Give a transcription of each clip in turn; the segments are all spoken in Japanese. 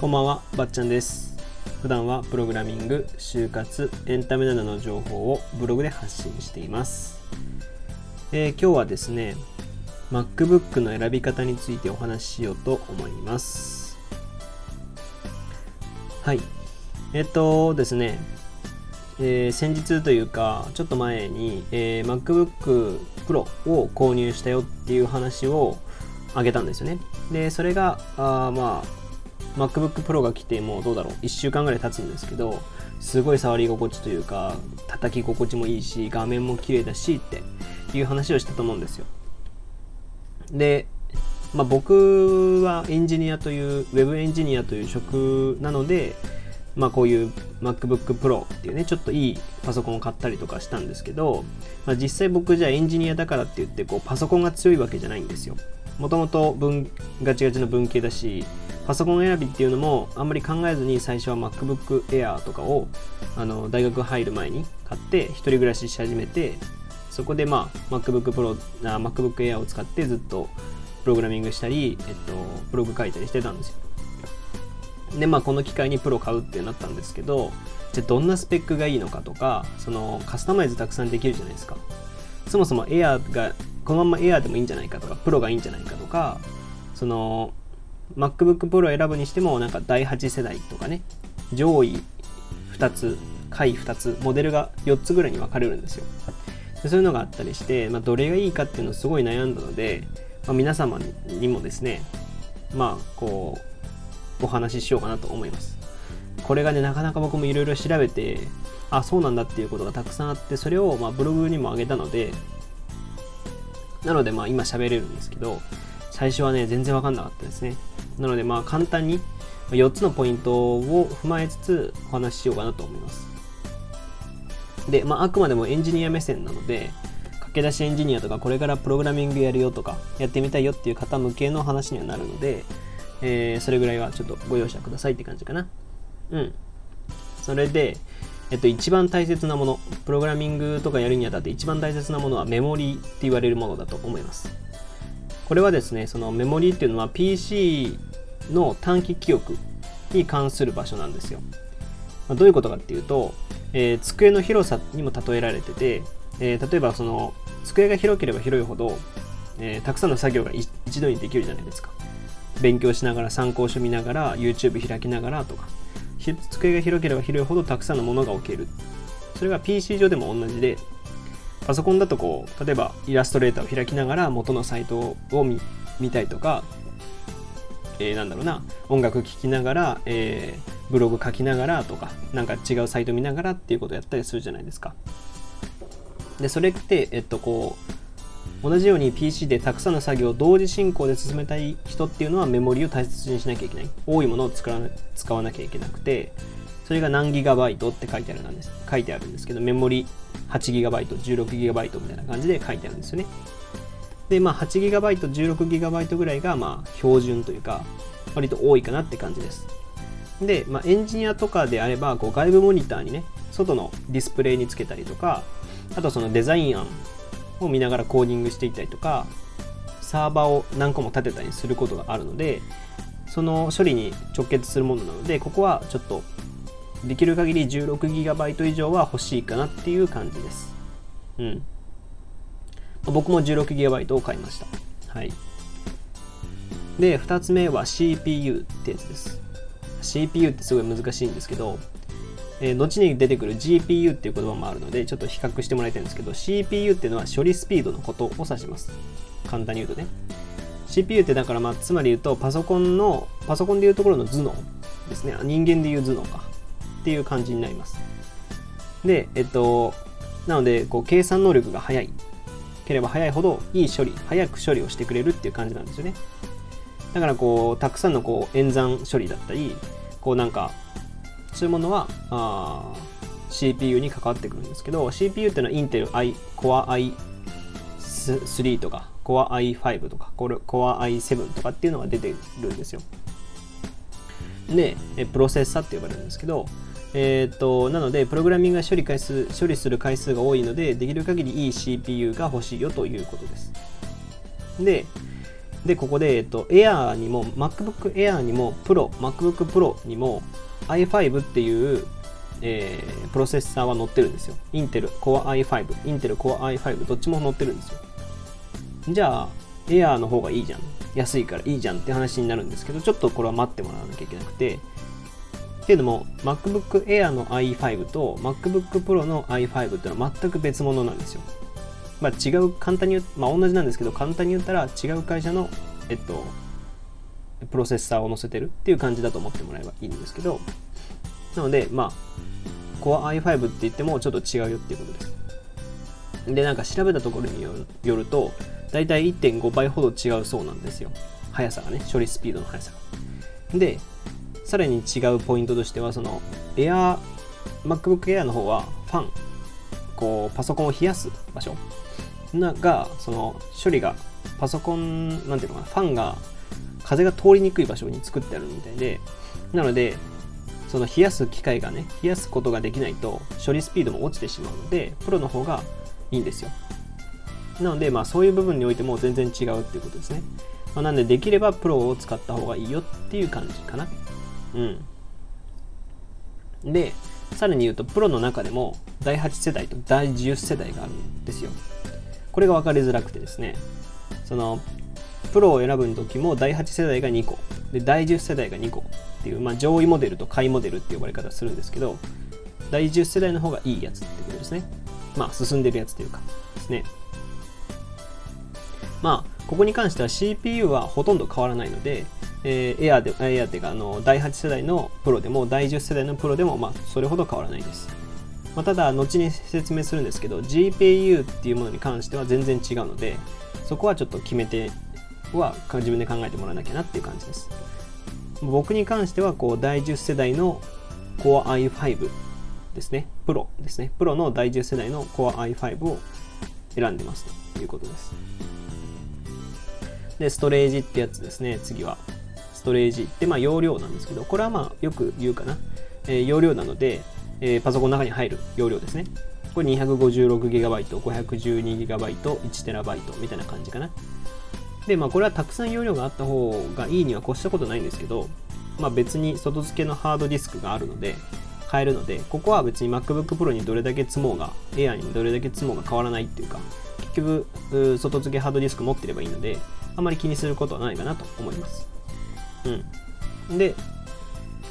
こんばんは、ばっちゃんです。普段はプログラミング、就活、エンタメなどの情報をブログで発信しています。えー今日はですね、MacBook の選び方についてお話ししようと思います。はい。えっとですね、えー先日というか、ちょっと前に、えー MacBook Pro を購入したよっていう話をあげたんですよね。で、それが、あまあ、MacBook Pro が来てもうどうだろう。1週間ぐらい経つんですけどすごい触り心地というか叩き心地もいいし画面も綺麗だしっていう話をしたと思うんですよ。で、まあ、僕はエンジニアというウェブエンジニアという職なのでまあこういう MacBook Pro っていうねちょっといいパソコンを買ったりとかしたんですけど、まあ、実際僕じゃあエンジニアだからって言ってこうパソコンが強いわけじゃないんですよ。もともとガチガチの文系だしパソコン選びっていうのもあんまり考えずに最初は MacBook Air とかをあの大学入る前に買って一人暮らしし始めてそこでまあ MacBook Pro あ MacBook Air を使ってずっとプログラミングしたり、えっと、ブログ書いたりしてたんですよ。でまあこの機会にプロ買うってなったんですけどじゃあどんなスペックがいいのかとかそのカスタマイズたくさんできるじゃないですか。そもそも Air がこのまま Air でもいいんじゃないかとかプロがいいんじゃないかとかその MacBook Pro を選ぶにしてもなんか第8世代とかね上位2つ下位2つモデルが4つぐらいに分かれるんですよ。でそういうのがあったりして、まあ、どれがいいかっていうのをすごい悩んだので、まあ、皆様にもですねまあこうお話ししようかなと思います。これがねなかなか僕もいろいろ調べてあそうなんだっていうことがたくさんあってそれをまあブログにも上げたのでなのでまあ今喋れるんですけど最初はね全然わかんなかったですね。なのでまあ簡単に4つのポイントを踏まえつつお話ししようかなと思います。で、まあ、あくまでもエンジニア目線なので駆け出しエンジニアとかこれからプログラミングやるよとかやってみたいよっていう方向けの話にはなるので、えーそれぐらいはちょっとご容赦くださいって感じかな。うん。それで、えっと、一番大切なものプログラミングとかやるにあたって一番大切なものはメモリーって言われるものだと思います。これはですねそのメモリーっていうのは PC の短期記憶に関する場所なんですよ。まあどういうことかっていうと、えー机の広さにも例えられてて、えー例えばその机が広ければ広いほど、えーたくさんの作業が一度にできるじゃないですか。勉強しながら参考書見ながら YouTube 開きながらとか。机が広ければ広いほどたくさんのものが置ける。それが PC 上でも同じでパソコンだとこう例えばイラストレーターを開きながら元のサイトを見見たいとか、えーなんだろうな音楽聴きながら、えーブログ書きながらとかなんか違うサイト見ながらっていうことをやったりするじゃないですか。でそれってえっとこう同じように PC でたくさんの作業を同時進行で進めたい人っていうのはメモリを大切にしなきゃいけない。多いものを使わな使わなきゃいけなくてそれが何ギガバイトって書いてあるんです。書いてあるんですけどメモリ8ギガバイト16ギガバイトみたいな感じで書いてあるんですよね。でまあ8ギガバイト16ギガバイトぐらいがまあ標準というか割と多いかなって感じです。で、まあ、エンジニアとかであればこう外部モニターにね外のディスプレイにつけたりとかあとそのデザイン案を見ながらコーディングしていったりとかサーバーを何個も立てたりすることがあるのでその処理に直結するものなのでここはちょっとできる限り 16GB 以上は欲しいかなっていう感じです。うん。僕も 16GB を買いました。はい。で2つ目は CPU ってやつです。CPU ってすごい難しいんですけど、えー後に出てくる GPU っていう言葉もあるのでちょっと比較してもらいたいんですけど CPU っていうのは処理スピードのことを指します。簡単に言うとね。CPU ってだからまあつまり言うとパソコンのパソコンでいうところの頭脳ですね。人間でいう頭脳か。っていう感じになります。でえっとなのでこう計算能力が速いければ速いほどいい処理早く処理をしてくれるっていう感じなんですよね。だからこうたくさんのこう演算処理だったりこうなんかそういうものはあ CPU に関わってくるんですけど CPU っていうのはインテル i Core i3 とか Core i5 とか Core i7 とかっていうのが出てるんですよ。でプロセッサって呼ばれるんですけどえー、となのでプログラミングが処理回数処理する回数が多いのでできる限りいい CPU が欲しいよということですでで、ここで、えっと、Air にも、MacBook Air にも、Pro、MacBook Pro にも i5 っていう、えープロセッサーは載ってるんですよ。インテル Core i5、インテル Core i5、どっちも載ってるんですよ。じゃあ、Air の方がいいじゃん。安いからいいじゃんって話になるんですけど、ちょっとこれは待ってもらわなきゃいけなくて、っていうのも、MacBook Air の i5 と MacBook Pro の i5 っていうのは全く別物なんですよ。まあ違う、簡単に言う、まあ同じなんですけど、簡単に言ったら違う会社の、えっと、プロセッサーを載せてるっていう感じだと思ってもらえばいいんですけど、なので、まあ、Core i5 って言ってもちょっと違うよっていうことです。で、なんか調べたところによよると、だいたい1.5倍ほど違うそうなんですよ。速さがね、処理スピードの速さが。で、さらに違うポイントとしては、その、Air、MacBook Air の方はファン、こう、パソコンを冷やす場所が、その、処理が、パソコン、なんていうのかな、ファンが、風が通りにくい場所に作ってあるみたいで、なので、その冷やす機械がね、冷やすことができないと処理スピードも落ちてしまうので、プロの方がいいんですよ。なので、まあそういう部分においても全然違うっていうことですね。まあ、なんでできればプロを使った方がいいよっていう感じかな。うん。で、さらに言うと、プロの中でも第8世代と第10世代があるんですよ。これが分かりづらくてですね、その、プロを選ぶ時も第8世代が2個、で第10世代が2個っていう、まあ、上位モデルと下位モデルって呼ばれ方するんですけど、第10世代の方がいいやつってことですね。まあ、進んでるやつというか、ですね。まあ、ここに関しては CPU はほとんど変わらないので、えー、Air で、Air っていうか、あの、第8世代のプロでも、第10世代のプロでも、まあ、それほど変わらないです。まあ、ただ、後に説明するんですけど、GPU っていうものに関しては全然違うので、そこはちょっと決めては自分で考えてもらわなきゃなっていう感じです。僕に関しては、こう、第10世代の Core i5 ですね。プロですね。プロの第10世代の Core i5 を選んでますということです。で、ストレージってやつですね。次は。ストレージって、まあ、容量なんですけど、これはまあ、よく言うかな。えー容量なので、えーパソコンの中に入る容量ですね。これ 256GB、512GB、1TB みたいな感じかな。で、まあ、これはたくさん容量があった方がいいには越したことないんですけど、まあ、別に外付けのハードディスクがあるので、買えるので、ここは別に MacBook Pro にどれだけ積もうが、Air にどれだけ積もうが変わらないっていうか、結局、外付けハードディスク持ってればいいので、あまり気にすることはないかなと思います。うん。で、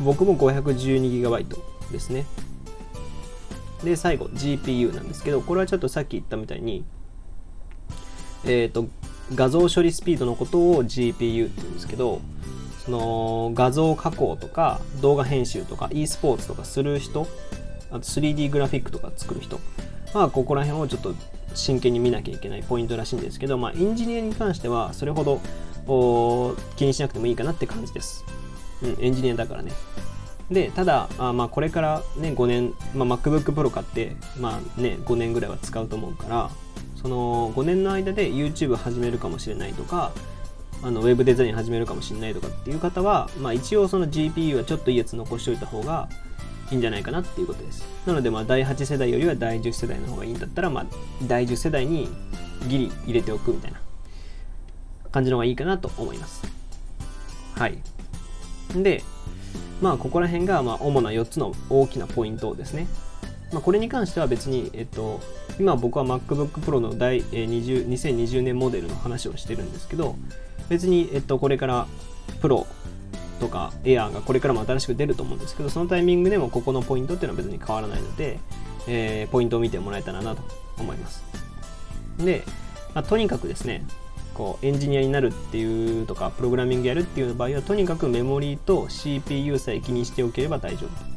僕も 512GB ですね。で、最後、GPU なんですけど、これはちょっとさっき言ったみたいに、えっ、と、画像処理スピードのことを GPU って言うんですけど、その画像加工とか動画編集とか e スポーツとかする人、あと 3D グラフィックとか作る人、まあ、ここら辺をちょっと真剣に見なきゃいけないポイントらしいんですけど、まあ、エンジニアに関してはそれほどお気にしなくてもいいかなって感じです。うん、エンジニアだからね。で、ただ、あまあ、これからね、5年、まあ、MacBook Pro 買って、まあね、5年ぐらいは使うと思うから、その5年の間で YouTube 始めるかもしれないとか、あのウェブデザイン始めるかもしれないとかっていう方は、まあ、一応その GPU はちょっといいやつ残しておいた方がいいんじゃないかなっていうことです。なので、まあ、第8世代よりは第10世代の方がいいんだったら、まあ、第10世代にギリ入れておくみたいな感じの方がいいかなと思います。はい。で、まあ、ここら辺が、ま、主な4つの大きなポイントですね。まあ、これに関しては別に、えっと、今僕は MacBook Pro の第20 2020年モデルの話をしてるんですけど、別に、えっと、これから Pro とか Air がこれからも新しく出ると思うんですけど、そのタイミングでもここのポイントっていうのは別に変わらないので、えーポイントを見てもらえたらなと思います。で、まあ、とにかくですね、こうエンジニアになるっていうとか、プログラミングやるっていう場合は、とにかくメモリーと CPU さえ気にしておければ大丈夫。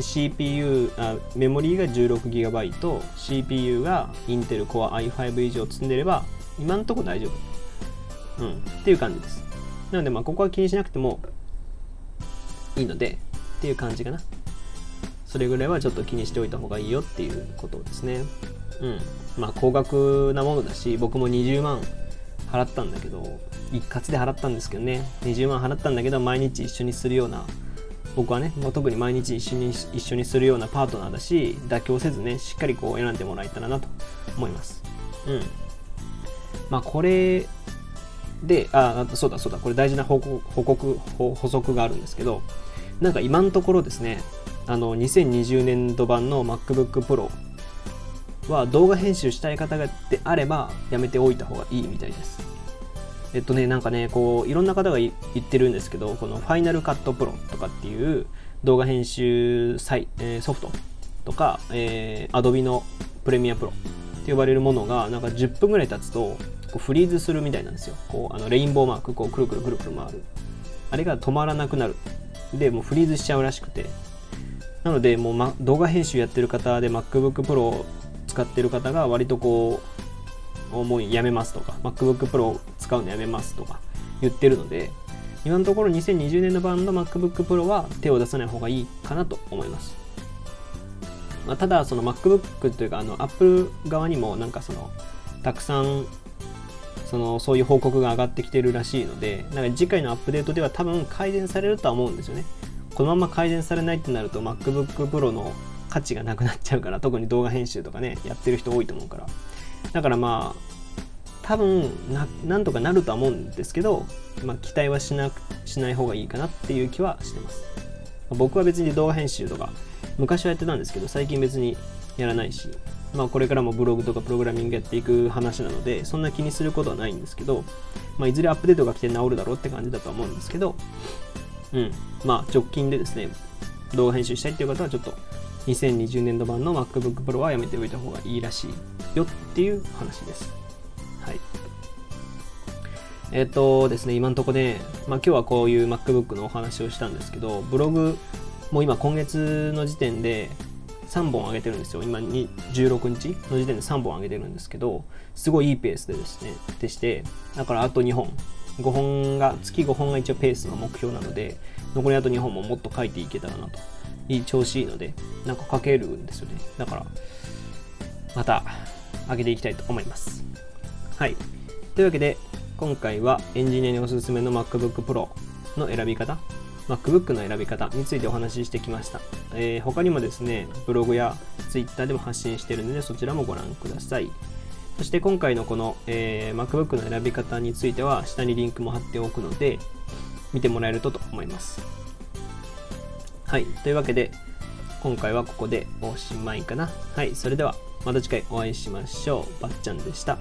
CPU あ、メモリーが 16GB、CPU が Intel Core i5 以上積んでれば、今んとこ大丈夫。うん、っていう感じです。なので、まあ、ここは気にしなくてもいいので、っていう感じかな。それぐらいはちょっと気にしておいた方がいいよっていうことですね。うん。まあ、高額なものだし、僕も20万払ったんだけど、一括で払ったんですけどね、20万払ったんだけど、毎日一緒にするような、僕はね、もう特に毎日一緒に一緒にするようなパートナーだし、妥協せずね、しっかりこう選んでもらえたらなと思います。うん。まあ、これで、あ、あそうだそうだ、これ大事な報告、報告、補足があるんですけど、なんか今のところですね、あの、2020年度版の MacBook Pro は動画編集したい方であればやめておいた方がいいみたいです。えっとね、なんかね、こう、いろんな方が言ってるんですけど、この Final Cut Pro とかっていう動画編集サイ、えー、ソフトとか、えー、Adobe の Premiere Pro って呼ばれるものが、なんか10分ぐらい経つと、こうフリーズするみたいなんですよ。こう、あのレインボーマーク、こう、くるくるくるくる回る。あれが止まらなくなる。で、もうフリーズしちゃうらしくて。なので、もう、ま、動画編集やってる方で MacBook Pro 使ってる方が割とこう、もうやめますとか、MacBook Pro を使うのやめますとか言ってるので、今のところ2020年の版の MacBook Pro は手を出さない方がいいかなと思います。まあ、ただ、その MacBook というか、あの Apple 側にもなんかその、たくさんそのそういう報告が上がってきてるらしいので、なんか次回のアップデートでは多分改善されるとは思うんですよね。このまま改善されないってなると MacBook Pro の価値がなくなっちゃうから、特に動画編集とかね、やってる人多いと思うから。だからまあ、多分な、んとかなるとは思うんですけど、まあ、期待はしなしない方がいいかなっていう気はしてます。僕は別に動画編集とか、昔はやってたんですけど、最近別にやらないし、まあ、これからもブログとかプログラミングやっていく話なので、そんな気にすることはないんですけど、まあ、いずれアップデートが来て治るだろうって感じだと思うんですけど、うん、まあ、直近でですね、動画編集したいっていう方はちょっと2020年度版の MacBook Pro はやめておいた方がいいらしいよっていう話です。はい。えっ、ー、とですね、今のところね、まあ、今日はこういう MacBook のお話をしたんですけど、ブログも今今月の時点で3本上げてるんですよ。今に16日の時点で3本上げてるんですけど、すごいいいペースでですね、でして、だからあと2本、5本が、月5本が一応ペースの目標なので、残りあと2本ももっと書いていけたらなと。いい調子いいので、なんか書けるんですよね。だから、また上げていきたいと思います。はい。というわけで、今回はエンジニアにおすすめの MacBook Pro の選び方 MacBook の選び方についてお話ししてきました。えー、他にもですね、ブログや Twitter でも発信してるので、そちらもご覧ください。そして今回のこの、えー、MacBook の選び方については、下にリンクも貼っておくので、見てもらえるとと思います。はい。というわけで、今回はここでおしまいかな。はい。それでは、また次回お会いしましょう。ばっちゃんでした。